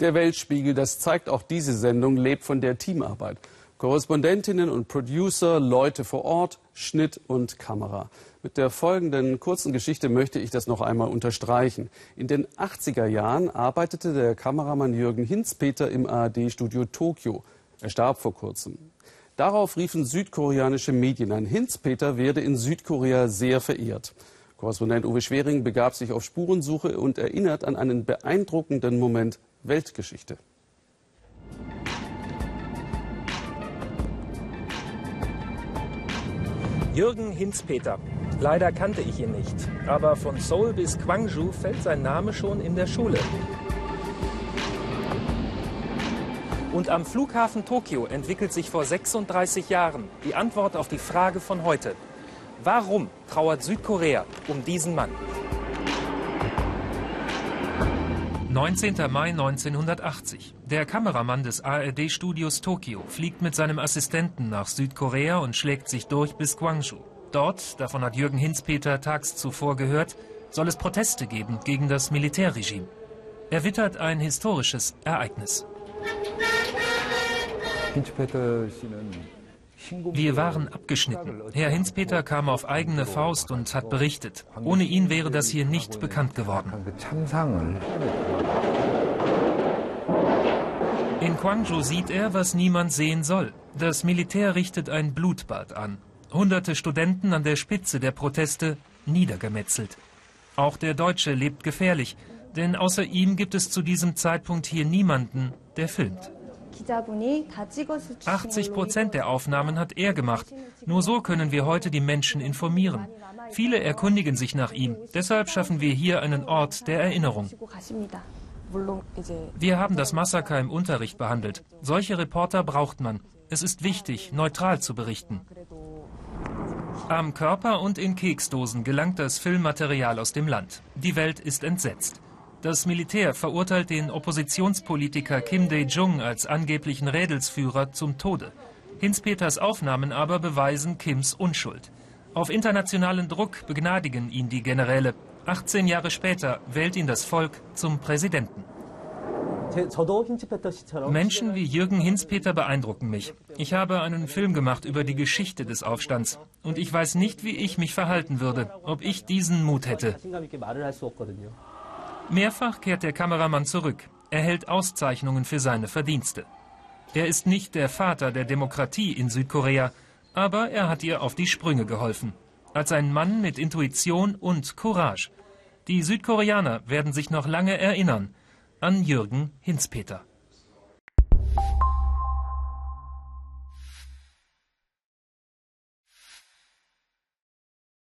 Der Weltspiegel, das zeigt auch diese Sendung, lebt von der Teamarbeit. Korrespondentinnen und Producer, Leute vor Ort, Schnitt und Kamera. Mit der folgenden kurzen Geschichte möchte ich das noch einmal unterstreichen. In den 80er Jahren arbeitete der Kameramann Jürgen Hinzpeter im ARD-Studio Tokio. Er starb vor kurzem. Darauf riefen südkoreanische Medien ein, Hinzpeter werde in Südkorea sehr verehrt. Korrespondent Uwe Schwering begab sich auf Spurensuche und erinnert an einen beeindruckenden Moment Weltgeschichte. Jürgen Hinzpeter. Leider kannte ich ihn nicht, aber von Seoul bis Gwangju fällt sein Name schon in der Schule. Und am Flughafen Tokio entwickelt sich vor 36 Jahren die Antwort auf die Frage von heute. Warum trauert Südkorea um diesen Mann? 19. Mai 1980. Der Kameramann des ARD-Studios Tokio fliegt mit seinem Assistenten nach Südkorea und schlägt sich durch bis Gwangju. Dort, davon hat Jürgen Hinzpeter tags zuvor gehört, soll es Proteste geben gegen das Militärregime. Er wittert ein historisches Ereignis. Wir waren abgeschnitten. Herr Hinzpeter kam auf eigene Faust und hat berichtet. Ohne ihn wäre das hier nicht bekannt geworden. In Gwangju sieht er, was niemand sehen soll. Das Militär richtet ein Blutbad an. Hunderte Studenten an der Spitze der Proteste niedergemetzelt. Auch der Deutsche lebt gefährlich, denn außer ihm gibt es zu diesem Zeitpunkt hier niemanden, der filmt. 80 Prozent der Aufnahmen hat er gemacht. Nur so können wir heute die Menschen informieren. Viele erkundigen sich nach ihm. Deshalb schaffen wir hier einen Ort der Erinnerung. Wir haben das Massaker im Unterricht behandelt. Solche Reporter braucht man. Es ist wichtig, neutral zu berichten. Am Körper und in Keksdosen gelangt das Filmmaterial aus dem Land. Die Welt ist entsetzt. Das Militär verurteilt den Oppositionspolitiker Kim Dae-jung als angeblichen Rädelsführer zum Tode. Hinz-Peters Aufnahmen aber beweisen Kims Unschuld. Auf internationalen Druck begnadigen ihn die Generäle. 18 Jahre später wählt ihn das Volk zum Präsidenten. Menschen wie Jürgen Hinzpeter beeindrucken mich. Ich habe einen Film gemacht über die Geschichte des Aufstands. Und ich weiß nicht, wie ich mich verhalten würde, ob ich diesen Mut hätte. Mehrfach kehrt der Kameramann zurück. Er hält Auszeichnungen für seine Verdienste. Er ist nicht der Vater der Demokratie in Südkorea, aber er hat ihr auf die Sprünge geholfen. Als ein Mann mit Intuition und Courage. Die Südkoreaner werden sich noch lange erinnern an Jürgen Hinzpeter.